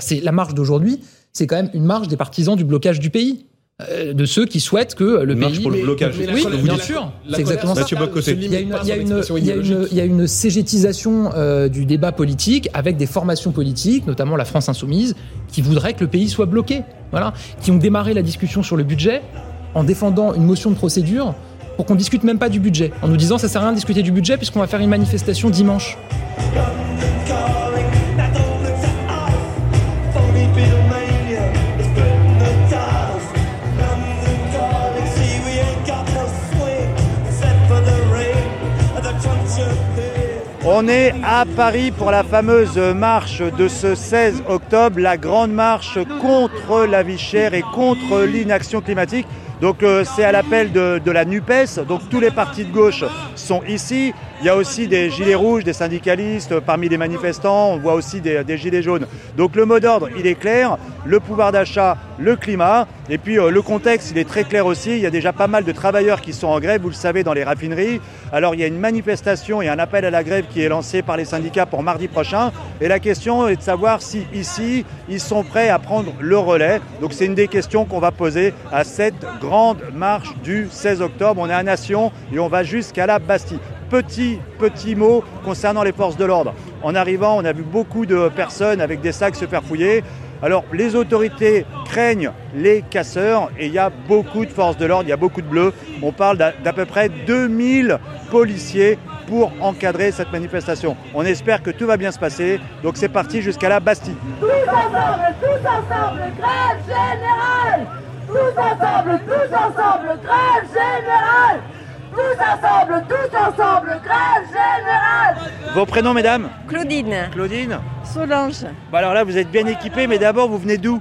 C'est la marche d'aujourd'hui, c'est quand même une marche des partisans du blocage du pays. Euh, de ceux qui souhaitent que le Une marche pays. pour le blocage. oui, C'est ce que vous bien sûr. C'est exactement ça. Mathieu Bocoté. Il y a une, il y a une- il y a une- il y a une cégétisation euh, du débat politique avec des formations politiques, notamment la France Insoumise, qui voudraient que le pays soit bloqué. Voilà. Qui ont démarré la discussion sur le budget en défendant une motion de procédure pour qu'on discute même pas du budget, en nous disant ça sert à rien de discuter du budget puisqu'on va faire une manifestation dimanche. On est à Paris pour la fameuse marche de ce 16 octobre, la grande marche contre la vie chère et contre l'inaction climatique. Donc euh, c'est à l'appel de, la NUPES, donc tous les partis de gauche sont ici. Il y a aussi des gilets rouges, des syndicalistes euh, parmi les manifestants, on voit aussi des gilets jaunes. Donc le mot d'ordre, il est clair, le pouvoir d'achat, le climat, et puis euh, le contexte, il est très clair aussi. Il y a déjà pas mal de travailleurs qui sont en grève, vous le savez, dans les raffineries. Alors il y a une manifestation et un appel à la grève qui est lancé par les syndicats pour mardi prochain. Et la question est de savoir si ici, ils sont prêts à prendre le relais. Donc c'est une des questions qu'on va poser à cette grande marche du 16 octobre. On est à Nation et on va jusqu'à la Bastille. Petit, petit mot concernant les forces de l'ordre. En arrivant, on a vu beaucoup de personnes avec des sacs se faire fouiller. Alors, les autorités craignent les casseurs et il y a beaucoup de forces de l'ordre, il y a beaucoup de bleus. On parle d'à peu près 2000 policiers pour encadrer cette manifestation. On espère que tout va bien se passer. Donc, c'est parti jusqu'à la Bastille. Tous ensemble, tous ensemble, grève générale Tous ensemble, tous ensemble, grève générale Tous ensemble, tous ensemble, grève générale Vos prénoms, mesdames Claudine, Claudine Solange, Bah Alors là, vous êtes bien équipés, mais d'abord, vous venez d'où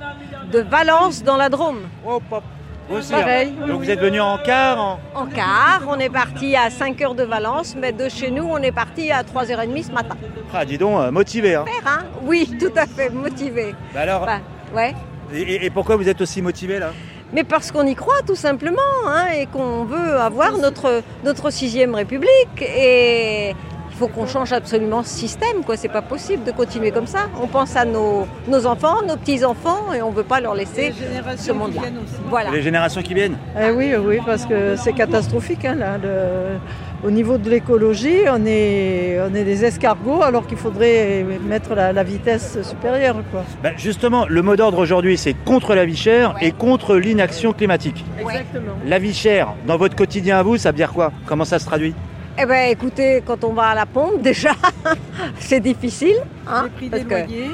de Valence dans la Drôme. Hop, hop. Vous aussi, Pareil, hein oui, Donc, vous êtes venus en car en- En car, on est parti à 5 heures de Valence, mais de chez nous, on est parti à 3h30 ce matin. Ah, dis donc, euh, motivé. Hein. Faire, hein Oui, tout à fait, motivé. Bah alors, Bah, ouais. et pourquoi vous êtes aussi motivé là? Mais parce qu'on y croit tout simplement, hein, et qu'on veut avoir notre, notre sixième république. Et il faut qu'on change absolument ce système, quoi. C'est pas possible de continuer comme ça. On pense à nos, nos enfants, nos petits-enfants, et on veut pas leur laisser ce monde-là. Voilà. Les générations qui viennent Eh oui, oui, parce que c'est catastrophique. hein, là, le- Au niveau de l'écologie, on est, on est des escargots alors qu'il faudrait mettre la, la vitesse supérieure. Quoi. Bah, Justement, le mot d'ordre aujourd'hui, c'est contre la vie chère et contre l'inaction climatique. Exactement. La vie chère, dans votre quotidien à vous, ça veut dire quoi? Comment ça se traduit? Eh bien, écoutez, quand on va à la pompe, déjà, c'est difficile. Hein, Les prix parce des que- loyers,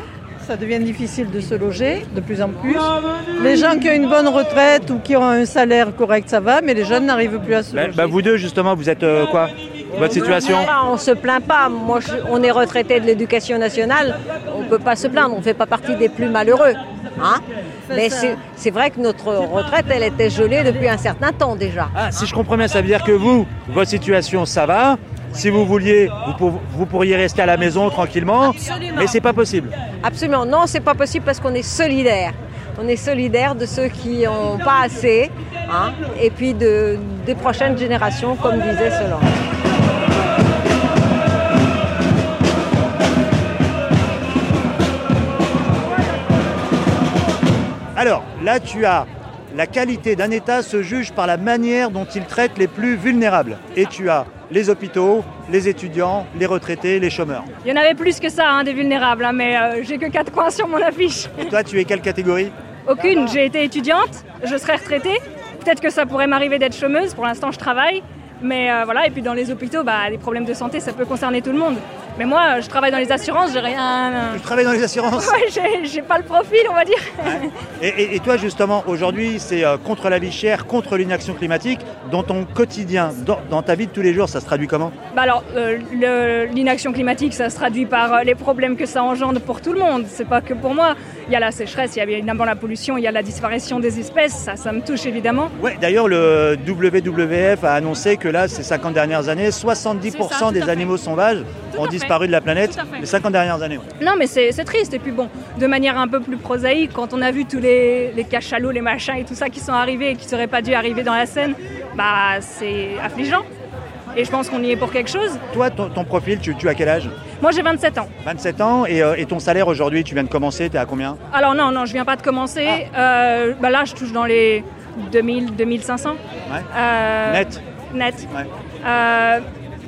ça devient difficile de se loger de plus en plus. Les gens qui ont une bonne retraite ou qui ont un salaire correct, ça va, mais les jeunes n'arrivent plus à se Bah, loger. bah, Vous deux, justement, vous êtes euh, quoi? Votre situation? On se plaint pas. Moi, je- on est retraité de l'éducation nationale. On peut pas se plaindre. On fait pas partie des plus malheureux. Hein? Mais c'est c'est vrai que notre retraite, elle était gelée depuis un certain temps déjà. Ah, si je comprends bien, ça veut dire que vous, votre situation, ça va. Si vous vouliez, vous, pour- vous pourriez rester à la maison tranquillement, mais c'est pas possible. Absolument. Non, c'est pas possible parce qu'on est solidaire. On est solidaire de ceux qui n'ont pas assez, hein, et puis de, des prochaines générations, comme disait Solange. Alors, là, tu as la qualité d'un État se juge par la manière dont il traite les plus vulnérables. Et tu as les hôpitaux, les étudiants, les retraités, les chômeurs. Il y en avait plus que ça, hein, des vulnérables, hein, mais euh, j'ai que 4 coins sur mon affiche. Et toi, tu es quelle catégorie? Aucune, j'ai été étudiante, je serai retraitée. Peut-être que ça pourrait m'arriver d'être chômeuse, pour l'instant je travaille. Mais euh, voilà, et puis dans les hôpitaux, bah, les problèmes de santé, ça peut concerner tout le monde. Mais moi, je travaille dans les assurances, j'ai rien. Tu travailles dans les assurances Ouais, j'ai- pas le profil, on va dire. et, et- et toi, justement, aujourd'hui, c'est euh, contre la vie chère, contre l'inaction climatique. Dans ton quotidien, dans, dans ta vie de tous les jours, ça se traduit comment? Bah alors, euh, l'inaction climatique, ça se traduit par euh, les problèmes que ça engendre pour tout le monde. C'est pas que pour moi. Il y a la sécheresse, il y a évidemment la pollution, il y a la disparition des espèces. Ça, ça me touche évidemment. Ouais, d'ailleurs, le WWF a annoncé que là, ces 50 dernières années, 70% C'est ça, des animaux sauvages ont disparu de la planète les 50 dernières années. ouais. Non, mais c'est triste. Et puis bon, de manière un peu plus prosaïque, quand on a vu tous les, les cachalots, les machins et tout ça qui sont arrivés et qui seraient pas dû arriver dans la Seine, bah c'est affligeant. Et je pense qu'on y est pour quelque chose. Toi, ton, ton profil, tu, tu as quel âge? Moi j'ai 27 ans. 27 ans et, et ton salaire aujourd'hui, tu viens de commencer, tu es à combien? Alors non, non, je viens pas de commencer. Ah. bah là je touche dans les 2000, 2500. Ouais. net? Net. Ouais.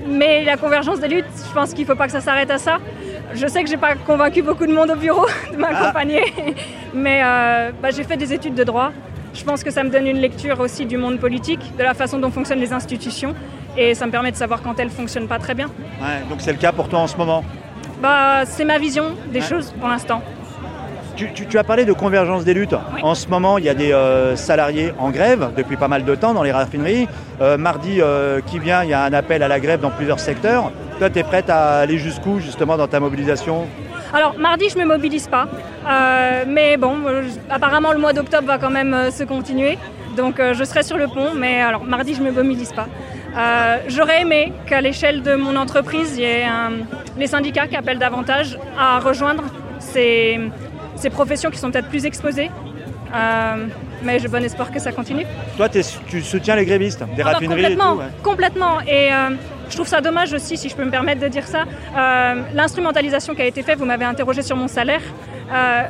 Mais la convergence des luttes, je pense qu'il ne faut pas que ça s'arrête à ça. Je sais que j'ai pas convaincu beaucoup de monde au bureau de m'accompagner, ah. mais euh, bah, j'ai fait des études de droit. Je pense que ça me donne une lecture aussi du monde politique, de la façon dont fonctionnent les institutions, et ça me permet de savoir quand elles fonctionnent pas très bien. donc c'est le cas pour toi en ce moment? Bah, C'est ma vision des choses pour l'instant. Tu, as parlé de convergence des luttes. En ce moment, il y a des euh, salariés en grève depuis pas mal de temps dans les raffineries. Euh, mardi qui vient, il y a un appel à la grève dans plusieurs secteurs. Toi, tu es prête à aller jusqu'où justement dans ta mobilisation? Alors mardi je ne me mobilise pas, euh, mais bon, euh, apparemment le mois d'octobre va quand même euh, se continuer, donc je serai sur le pont, mais alors mardi je ne me mobilise pas. J'aurais aimé qu'à l'échelle de mon entreprise, il y ait les syndicats qui appellent davantage à rejoindre ces, ces professions qui sont peut-être plus exposées. mais j'ai bon espoir que ça continue. Toi, tu soutiens les grévistes des ah bah, raffineries Complètement, et tout, complètement. Et je trouve ça dommage aussi, si je peux me permettre de dire ça. Euh, l'instrumentalisation qui a été faite, vous m'avez interrogé sur mon salaire. Euh,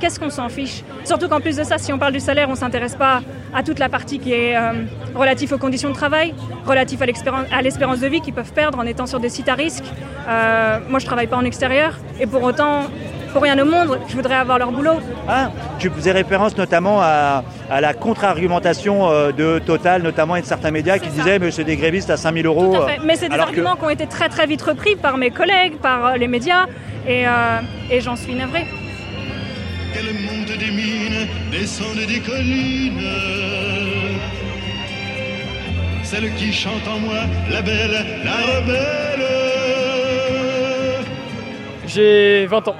qu'est-ce qu'on s'en fiche? Surtout qu'en plus de ça, si on parle du salaire, on ne s'intéresse pas à toute la partie qui est euh, relative aux conditions de travail, relative à l'espérance de vie qu'ils peuvent perdre en étant sur des sites à risque. moi, je ne travaille pas en extérieur et pour autant, pour rien au monde, je voudrais avoir leur boulot. Ah, tu faisais référence notamment à, la contre-argumentation euh, de Total, notamment et de certains médias qui disaient mais c'est des grévistes à 5000 euros. Tout à fait. Mais c'est des arguments qui ont été très très vite repris par mes collègues, par euh, les médias, et, euh, et j'en suis navrée. Quelle monte des mines, descend des collines. Celle qui chante en moi, la belle, la rebelle. J'ai 20 ans.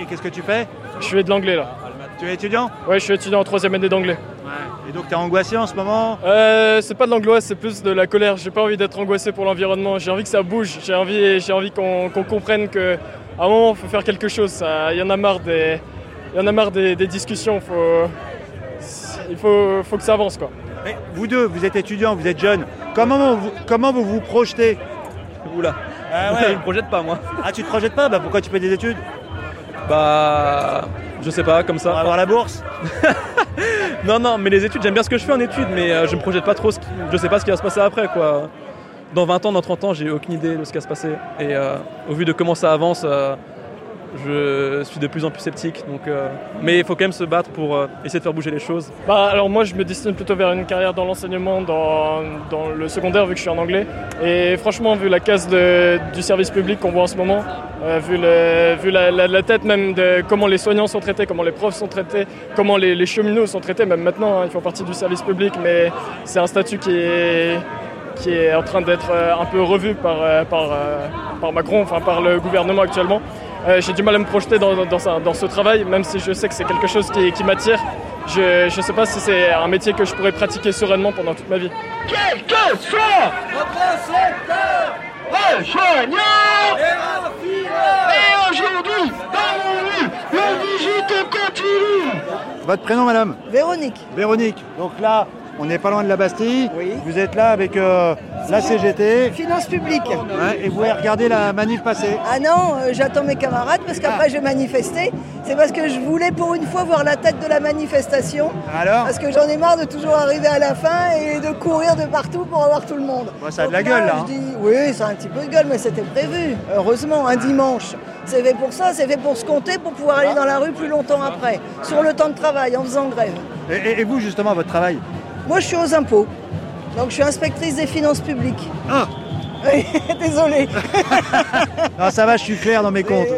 Et qu'est-ce que tu fais Je fais de l'anglais là. Tu es étudiant Ouais, je suis étudiant en troisième année d'anglais. Ouais. Et donc tu es angoissé en ce moment euh, C'est pas de l'angoisse, c'est plus de la colère. J'ai pas envie d'être angoissé pour l'environnement. J'ai envie que ça bouge. J'ai envie, j'ai envie qu'on comprenne qu'à un moment, il faut faire quelque chose. Il y en a marre des, y en a marre des, discussions. Faut, il faut, faut que ça avance quoi. vous deux, vous êtes étudiants, vous êtes jeunes. Comment vous, comment vous vous projetez Oula. Ah ouais. je me projette pas moi. Ah tu te projettes pas? Bah pourquoi tu fais des études? Bah, je sais pas, comme ça. Pour avoir la bourse Non, non, mais les études, j'aime bien ce que je fais en études, mais euh, je me projette pas trop. Ce Je sais pas ce qui va se passer après, quoi. Dans 20 ans, dans 30 ans, j'ai aucune idée de ce qui va se passer. Et euh, au vu de comment ça avance, euh, je suis de plus en plus sceptique. Donc, euh, mais il faut quand même se battre pour euh, essayer de faire bouger les choses. Bah, alors moi, je me destine plutôt vers une carrière dans l'enseignement, dans, le secondaire, vu que je suis en anglais. Et franchement, vu la casse du service public qu'on voit en ce moment, euh, vu, la, tête même de comment les soignants sont traités, comment les profs sont traités, comment les, cheminots sont traités, même maintenant, hein, ils font partie du service public, mais c'est un statut qui est en train d'être un peu revu par, par Macron, enfin par le gouvernement actuellement. Euh, j'ai du mal à me projeter dans, dans, ce travail, même si je sais que c'est quelque chose qui, m'attire. Je ne sais pas si c'est un métier que je pourrais pratiquer sereinement pendant toute ma vie. Quel que soit notre secteur, et aujourd'hui, dans le visite continue. Votre prénom, madame? Véronique. Véronique. Donc là, on n'est pas loin de la Bastille. Vous êtes là avec euh, la CGT. Finances publiques. et vous voulez regarder la manif passer Ah non, euh, j'attends mes camarades parce qu'après ah. je vais manifester. C'est parce que je voulais pour une fois voir la tête de la manifestation. Alors Parce que j'en ai marre de toujours arriver à la fin et de courir de partout pour avoir tout le monde. ça a de la gueule là. Hein. oui, ça a un petit peu de gueule, mais c'était prévu. Heureusement, un dimanche. C'est fait pour ça, c'est fait pour se compter, pour pouvoir aller dans la rue plus longtemps après, sur le temps de travail, en faisant grève. et vous justement, votre travail moi, je suis aux impôts. Donc, je suis inspectrice des finances publiques. Ah Oui, désolé. non, ça va, je suis clair dans mes comptes.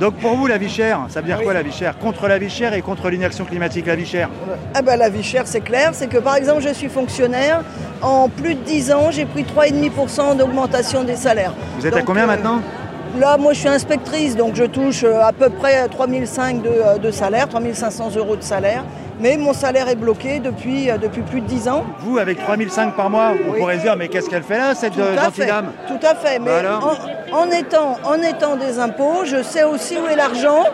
donc... pour vous, la vie chère, ça veut dire quoi la vie chère? Contre la vie chère et contre l'inaction climatique, la vie chère? Ah ben, La vie chère, c'est clair. C'est que par exemple, je suis fonctionnaire. En plus de 10 ans, j'ai pris 3,5% d'augmentation des salaires. Vous êtes à combien euh, maintenant? Là, moi, je suis inspectrice, donc je touche euh, à peu près 3005 de, euh, de salaire, 3500 euros de salaire. Mais mon salaire est bloqué depuis, euh, depuis plus de 10 ans. Vous, avec 3005 par mois, on pourrait se dire, mais qu'est-ce qu'elle fait là, cette gentille dame Tout à fait. Mais bah en, étant, en étant des impôts, je sais aussi où est l'argent.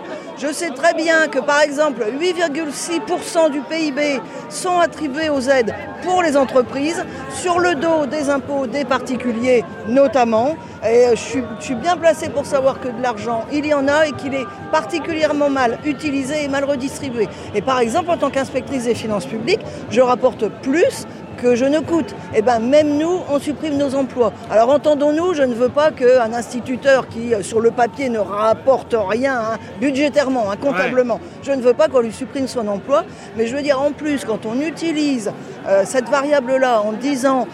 Je sais très bien que par exemple 8,6% du PIB sont attribués aux aides pour les entreprises, sur le dos des impôts des particuliers notamment. Et je suis, je suis bien placé pour savoir que de l'argent, il y en a et qu'il est particulièrement mal utilisé et mal redistribué. Et par exemple, en tant qu'inspectrice des finances publiques, je rapporte plus que je ne coûte. Et bien même nous, on supprime nos emplois. Alors entendons-nous, je ne veux pas qu'un instituteur qui, euh, sur le papier, ne rapporte rien hein, budgétairement, hein, comptablement, je ne veux pas qu'on lui supprime son emploi. Mais je veux dire, en plus, quand on utilise euh, cette variable-là en disant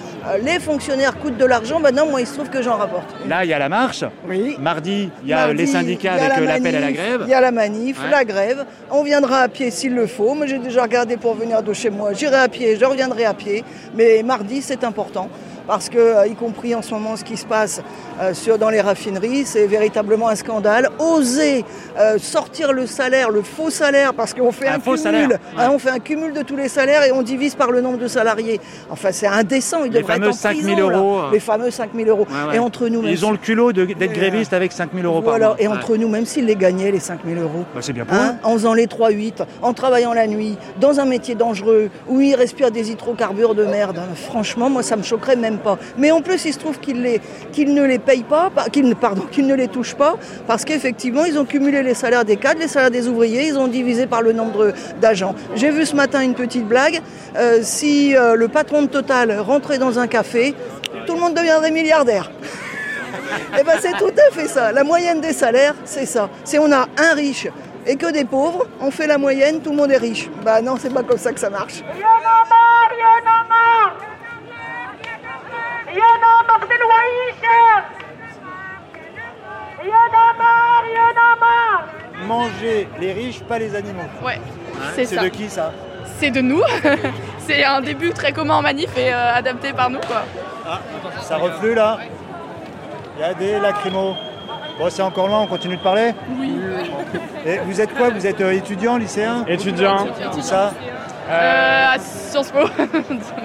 les fonctionnaires coûtent de l'argent, ben non, moi, il se trouve que j'en rapporte. Là, il y a la marche. Oui. Mardi, il y a Mardi, les syndicats a avec la euh, l'appel à la grève. Il y a la manif, Ouais. la grève. On viendra à pied s'il le faut. Mais j'ai déjà regardé pour venir de chez moi. J'irai à pied, je reviendrai à pied. Mais mardi, c'est important. Parce que, euh, y compris en ce moment, ce qui se passe euh, sur, dans les raffineries, c'est véritablement un scandale. Oser euh, sortir le salaire, le faux salaire, parce qu'on fait Un un, faux cumul, salaire, ouais. hein, on fait un cumul de tous les salaires et on divise par le nombre de salariés. Enfin, c'est indécent. Ils Les devraient être en 5 000 prison, là. euros. Les fameux 5 000 euros. Ouais, ouais. Et entre nous, Ils ont le culot d'être grévistes avec 5 000 euros voilà, par mois. et entre nous, même s'ils les gagnaient, les 5 000 euros, Bah, c'est bien pour hein, en faisant les 3-8, en travaillant la nuit, dans un métier dangereux, où ils respirent des hydrocarbures de merde, hein, franchement, moi, ça me choquerait même pas. Mais en plus, il se trouve qu'ils ne les payent pas, pardon, qu'ils ne les touchent pas, parce qu'effectivement, ils ont cumulé les salaires des cadres, les salaires des ouvriers, ils ont divisé par le nombre d'agents. J'ai vu ce matin une petite blague, euh, si euh, le patron de Total rentrait dans un café, tout le monde deviendrait milliardaire. Eh ben c'est tout à fait ça. La moyenne des salaires, c'est ça. C'est on a un riche et que des pauvres, on fait la moyenne, tout le monde est riche. Bah non, c'est pas comme ça que ça marche. Marre, y'en a marre Y'en a marre Manger les riches, pas les animaux. Ouais, Hein, c'est c'est ça. de qui ça? C'est de nous. c'est un début très commun en manif et euh, adapté par nous quoi. Ah, ça reflue là? Il y a des lacrymos. Bon, c'est encore loin, on continue de parler? Oui. Et vous êtes quoi? Vous êtes euh, étudiant, lycéen? Étudiant. Tout ça? Euh, à Sciences Po.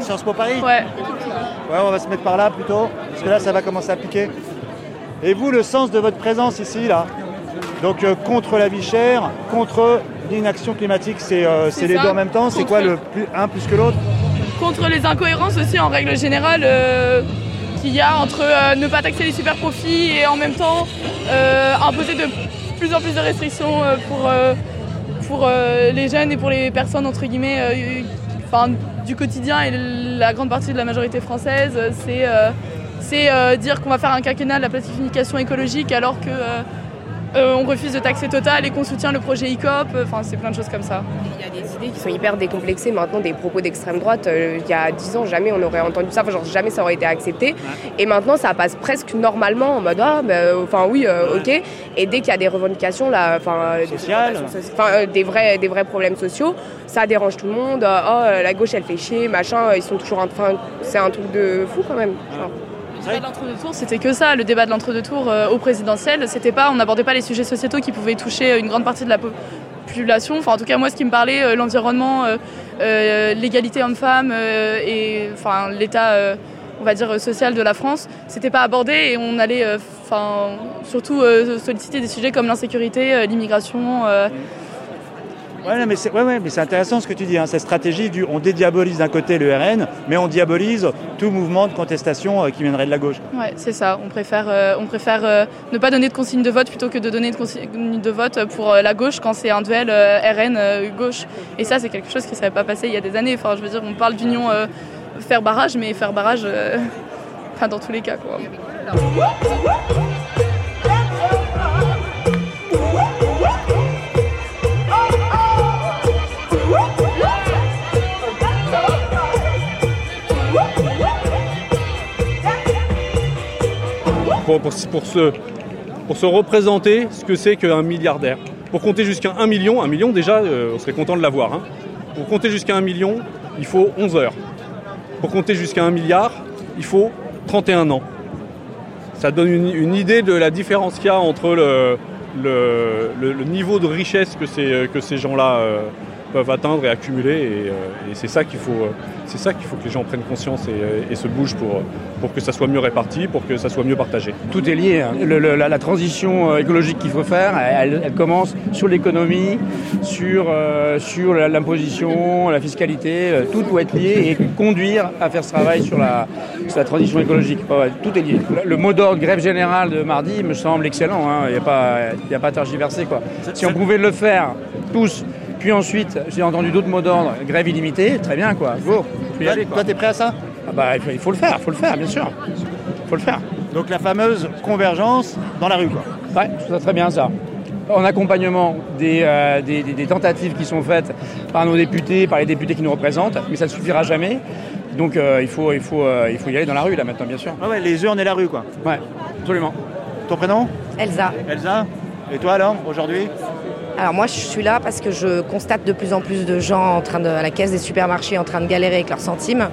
Sciences Po Paris? Ouais. Ouais, on va se mettre par là plutôt, parce que là, ça va commencer à piquer. Et vous, le sens de votre présence ici, là Donc, euh, contre la vie chère, contre l'inaction climatique, c'est euh, C'est les ça. deux en même temps C'est quoi le plus, un plus que l'autre? Contre les incohérences aussi en règle générale euh, qu'il y a entre ne pas taxer les super profits et en même temps imposer de plus en plus de restrictions pour, pour les jeunes et pour les personnes entre guillemets enfin, du quotidien et la grande partie de la majorité française. euh, C'est euh, euh, dire qu'on va faire un quinquennat de la planification écologique alors que on refuse de taxer Total et qu'on soutient le projet ICOP. Enfin, c'est plein de choses comme ça. Il y a des idées qui sont hyper décomplexées maintenant, des propos d'extrême droite. euh, il y a 10 ans, jamais on aurait entendu ça, enfin, genre jamais ça aurait été accepté. Et maintenant, ça passe presque normalement en mode ah, bah, euh, enfin oui, euh, ok. Et dès qu'il y a des revendications là, enfin, euh, des Sociales. revendications soci- enfin, euh, des vrais, des vrais problèmes sociaux, ça dérange tout le monde. Oh, la gauche elle fait chier, machin. Ils sont toujours en train, c'est un truc de fou quand même. genre. Le débat de l'entre-deux tours, c'était que ça. Le débat de l'entre-deux tours euh, au présidentiel, c'était pas, on n'abordait pas les sujets sociétaux qui pouvaient toucher une grande partie de la population. Enfin, en tout cas, moi, ce qui me parlait, euh, l'environnement, euh, euh, l'égalité homme-femme et enfin l'état, on va dire social de la France, c'était pas abordé et on allait, surtout solliciter des sujets comme l'insécurité, l'immigration. euh, Ouais, non, mais c'est ouais, ouais, mais c'est intéressant ce que tu dis, hein, cette stratégie du on dédiabolise d'un côté le RN, mais on diabolise tout mouvement de contestation euh, qui viendrait de la gauche. Ouais, c'est ça. On préfère, euh, on préfère euh, ne pas donner de consigne de vote plutôt que de donner de consigne de vote pour euh, la gauche quand c'est un duel euh, RN euh, gauche. Et ça, c'est quelque chose qui ne savait pas passer il y a des années. Enfin, je veux dire, on parle d'union euh, faire barrage, mais faire barrage, euh, enfin, dans tous les cas, quoi. Pour, se, représenter ce que c'est qu'un milliardaire. Pour compter jusqu'à 1 million, 1 million déjà, euh, on serait content de l'avoir. hein. Pour compter jusqu'à 1 million, il faut 11 heures. Pour compter jusqu'à 1 milliard, il faut 31 ans. Ça donne une, idée de la différence qu'il y a entre le, niveau de richesse que ces, ces gens-là euh, peuvent atteindre et accumuler. Et, euh, et c'est ça qu'il faut, euh, c'est ça qu'il faut que les gens prennent conscience et, euh, et se bougent pour, pour que ça soit mieux réparti, pour que ça soit mieux partagé. Tout est lié. hein. Le- le- la, la transition écologique qu'il faut faire, elle, elle commence sur l'économie, sur, euh, sur l'imposition, la fiscalité. euh, tout doit être lié et conduire à faire ce travail sur la, sur la transition écologique. Tout est lié. Le, le mot d'ordre grève générale de mardi me semble excellent. hein. Il n'y a, pas- il y a pas à tergiverser. Quoi. Si on pouvait le faire tous, puis ensuite, j'ai entendu d'autres mots d'ordre, grève illimitée, très bien. Quoi. Go. Quoi. Toi, t'es prêt à ça? Ah bah, il, faut, il faut le faire, il faut le faire, bien sûr. Il faut le faire. Donc la fameuse convergence dans la rue, quoi. Ouais, je trouve ça très bien ça. En accompagnement des, euh, des- des- des tentatives qui sont faites par nos députés, par les députés qui nous représentent, mais ça ne suffira jamais. Donc euh, il, faut, il, faut, euh, il faut y aller dans la rue là maintenant, bien sûr. Ouais, ouais, les urnes et la rue, quoi. Ouais, absolument. Ton prénom? Elsa. Elsa? Et toi alors, aujourd'hui? Alors moi je suis là parce que je constate de plus en plus de gens en train de, à la caisse des supermarchés en train de galérer avec leurs centimes.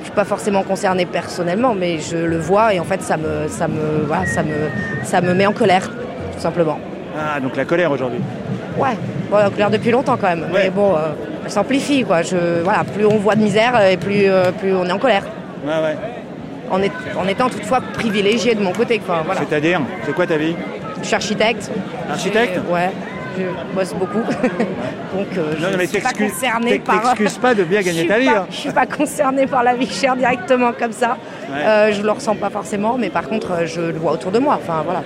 Je suis pas forcément concernée personnellement, mais je le vois et en fait ça me, ça me, voilà, ça me, ça me met en colère, tout simplement. Ah, donc la colère aujourd'hui. Ouais, bon, en colère depuis longtemps quand même. Mais bon, euh, elle s'amplifie quoi. Je, voilà, plus on voit de misère et plus, euh, plus on est en colère. Ouais, ouais. En, est- en étant toutefois privilégiée de mon côté. Voilà. C'est-à-dire, c'est quoi ta vie? Je suis architecte. Architecte? Et, Ouais, je bosse beaucoup. Donc euh, je Non, mais ne suis pas t'excuses- concernée par... t'excuses pas de bien Je gagner suis ta vie, pas- hein. Je suis pas concernée par la vie chère directement comme ça. Ouais. Euh, je le ressens pas forcément, mais par contre euh, je le vois autour de moi. Enfin voilà.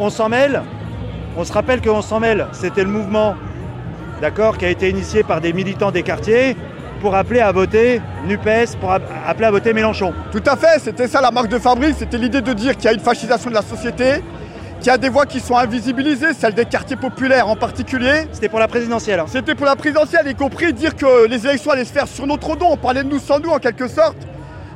On s'en mêle? On se rappelle qu'on s'en mêle, c'était le mouvement, d'accord, qui a été initié par des militants des quartiers pour appeler à voter NUPES, pour ap- appeler à voter Mélenchon. Tout à fait, c'était ça la marque de fabrique, c'était l'idée de dire qu'il y a une fascisation de la société, qu'il y a des voix qui sont invisibilisées, celles des quartiers populaires en particulier. C'était pour la présidentielle. hein. C'était pour la présidentielle, y compris dire que les élections allaient se faire sur notre dos, on parlait de nous sans nous en quelque sorte.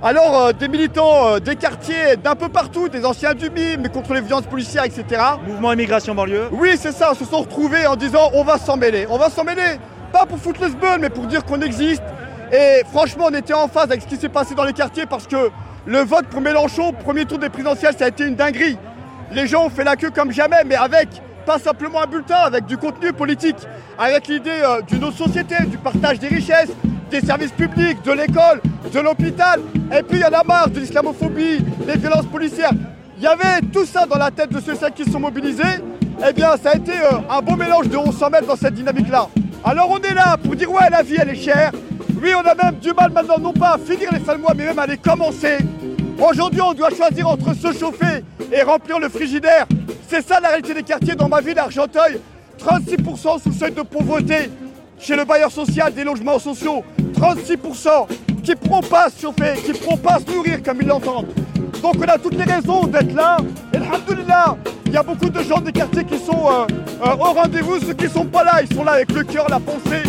Alors euh, des militants euh, des quartiers d'un peu partout, des anciens du MIM, mais contre les violences policières, etc. Mouvement immigration banlieue. Oui, c'est ça, se sont retrouvés en disant on va s'en mêler. On va s'en mêler, pas pour foutre le sbeul, mais pour dire qu'on existe. Et franchement, on était en phase avec ce qui s'est passé dans les quartiers parce que le vote pour Mélenchon, premier tour des présidentielles, ça a été une dinguerie. Les gens ont fait la queue comme jamais, mais avec pas simplement un bulletin, avec du contenu politique, avec l'idée euh, d'une autre société, du partage des richesses, des services publics, de l'école, de l'hôpital. Et puis il y en a marre de l'islamophobie, des violences policières. Il y avait tout ça dans la tête de ceux et celles qui se sont mobilisés. Eh bien, ça a été euh, un beau mélange de 1100 mètres dans cette dynamique-là. Alors on est là pour dire ouais, la vie elle est chère. Oui, on a même du mal maintenant, non pas à finir les fins mois, mais même à les commencer. Aujourd'hui, on doit choisir entre se chauffer et remplir le frigidaire. C'est ça la réalité des quartiers dans ma ville, Argenteuil. 36% sous le seuil de pauvreté chez le bailleur social des logements sociaux. 36% qui ne pourront pas se chauffer, qui ne pourront pas se nourrir comme ils l'entendent. Donc on a toutes les raisons d'être là. Et alhamdoulilah, il y a beaucoup de gens des quartiers qui sont euh, euh, au rendez-vous. Ceux qui ne sont pas là, ils sont là avec le cœur, la pensée,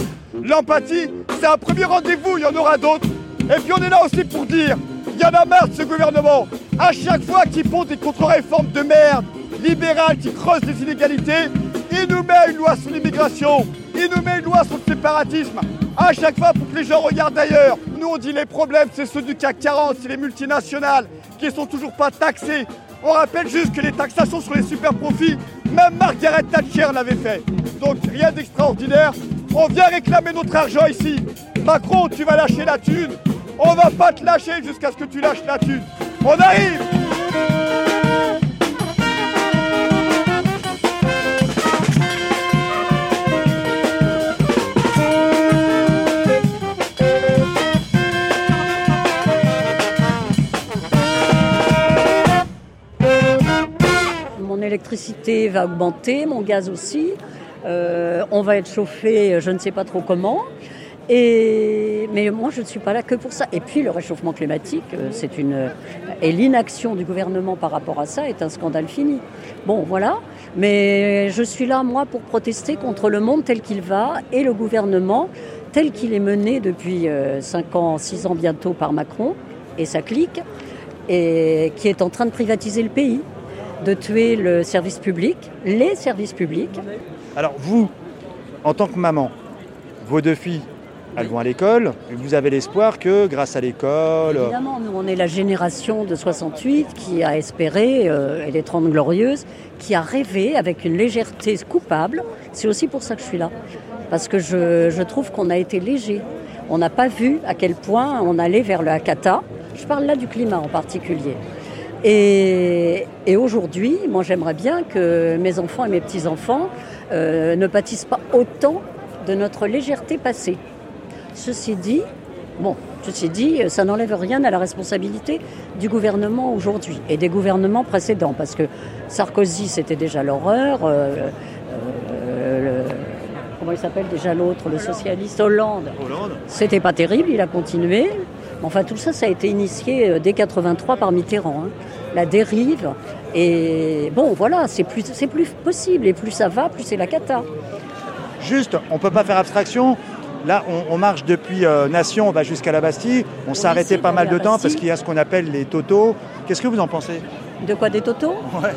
l'empathie. C'est un premier rendez-vous, il y en aura d'autres. Et puis on est là aussi pour dire, il y en a marre de ce gouvernement. À chaque fois qu'ils font des contre-réformes de merde, libérales qui creusent les inégalités, il nous met une loi sur l'immigration, il nous met une loi sur le séparatisme. À chaque fois pour que les gens regardent ailleurs. Nous on dit les problèmes c'est ceux du CAC 40, c'est les multinationales qui sont toujours pas taxées. On rappelle juste que les taxations sur les super profits, même Margaret Thatcher l'avait fait. Donc rien d'extraordinaire. On vient réclamer notre argent ici. Macron, tu vas lâcher la thune. On va pas te lâcher jusqu'à ce que tu lâches la thune. On arrive électricité va augmenter, mon gaz aussi. Euh, on va être chauffé, je ne sais pas trop comment. Et, mais moi, je ne suis pas là que pour ça. Et puis, le réchauffement climatique, euh, c'est une et l'inaction du gouvernement par rapport à ça est un scandale fini. Bon, voilà. Mais je suis là, moi, pour protester contre le monde tel qu'il va et le gouvernement tel qu'il est mené depuis 5 ans, 6 ans bientôt par Macron et sa clique, et qui est en train de privatiser le pays, de tuer le service public, les services publics. Alors vous, en tant que maman, vos deux filles, elles vont à l'école. Vous avez l'espoir que grâce à l'école... Évidemment, nous on est la génération de 68 qui a espéré, euh, et les 30 glorieuses, qui a rêvé avec une légèreté coupable. C'est aussi pour ça que je suis là. Parce que je, je trouve qu'on a été léger. On n'a pas vu à quel point on allait vers le Hakata. Je parle là du climat en particulier. Et, et aujourd'hui, moi j'aimerais bien que mes enfants et mes petits-enfants euh, ne pâtissent pas autant de notre légèreté passée. Ceci dit, bon, ceci dit, ça n'enlève rien à la responsabilité du gouvernement aujourd'hui et des gouvernements précédents, parce que Sarkozy, c'était déjà l'horreur. euh, euh, comment il s'appelle déjà l'autre, le socialiste Hollande. Hollande. C'était pas terrible, il a continué. Enfin, tout ça, ça a été initié euh, dès 83 par Mitterrand. hein. La dérive. Et bon, voilà, c'est plus, c'est plus possible. Et plus ça va, plus c'est la cata. Juste, on ne peut pas faire abstraction. Là, on, on marche depuis euh, Nation, on va jusqu'à la Bastille. On s'est arrêté pas mal de temps parce qu'il y a ce qu'on appelle les totos. Qu'est-ce que vous en pensez? De quoi des totos? Ouais.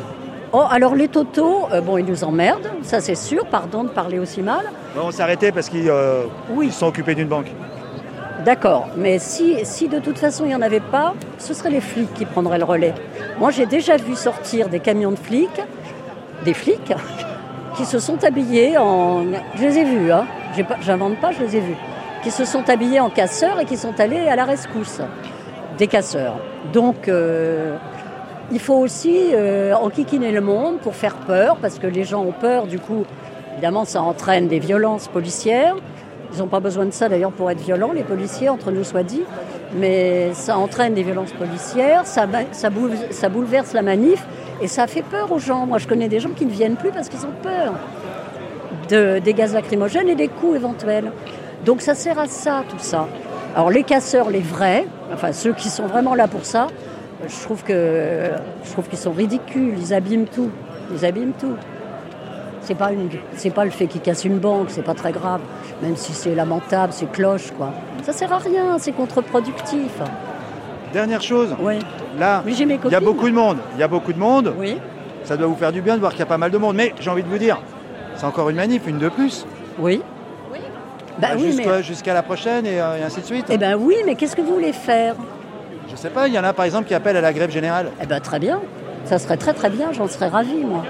Oh, alors les totos, euh, bon, ils nous emmerdent, ça c'est sûr, pardon de parler aussi mal. On s'est arrêté parce qu'ils euh, Oui. ils sont occupés d'une banque. D'accord, mais si, de toute façon il n'y en avait pas, ce seraient les flics qui prendraient le relais. Moi j'ai déjà vu sortir des camions de flics, des flics, qui se sont habillés en... Je les ai vus, hein. J'invente pas, je les ai vus. Qui se sont habillés en casseurs et qui sont allés à la rescousse. Des casseurs. Donc euh, il faut aussi euh, enquiquiner le monde pour faire peur, parce que les gens ont peur, du coup, évidemment ça entraîne des violences policières. Ils n'ont pas besoin de ça d'ailleurs pour être violents, les policiers, entre nous soit dit. Mais ça entraîne des violences policières, ça, bouleverse la manif et ça fait peur aux gens. Moi, je connais des gens qui ne viennent plus parce qu'ils ont peur de, des gaz lacrymogènes et des coups éventuels. Donc ça sert à ça, tout ça. Alors les casseurs, les vrais, enfin ceux qui sont vraiment là pour ça, je trouve je qu'ils sont ridicules, ils abîment tout, ils abîment tout. C'est pas une, c'est pas le fait qu'ils cassent une banque, c'est pas très grave, même si c'est lamentable, c'est cloche quoi. Ça sert à rien, c'est contre-productif. Dernière chose, Oui. là, Oui, j'ai mes il y a beaucoup de monde. Il y a beaucoup de monde. Oui. Ça doit vous faire du bien de voir qu'il y a pas mal de monde. Mais j'ai envie de vous dire, c'est encore une manif, une de plus. Oui. Bah Ah, oui, jusqu'à, mais- jusqu'à la prochaine et, euh, et ainsi de suite. Eh ben oui, mais qu'est-ce que vous voulez faire? Je sais pas, il y en a par exemple qui appellent à la grève générale. Eh ben très bien. Ça serait très très bien, j'en serais ravie moi.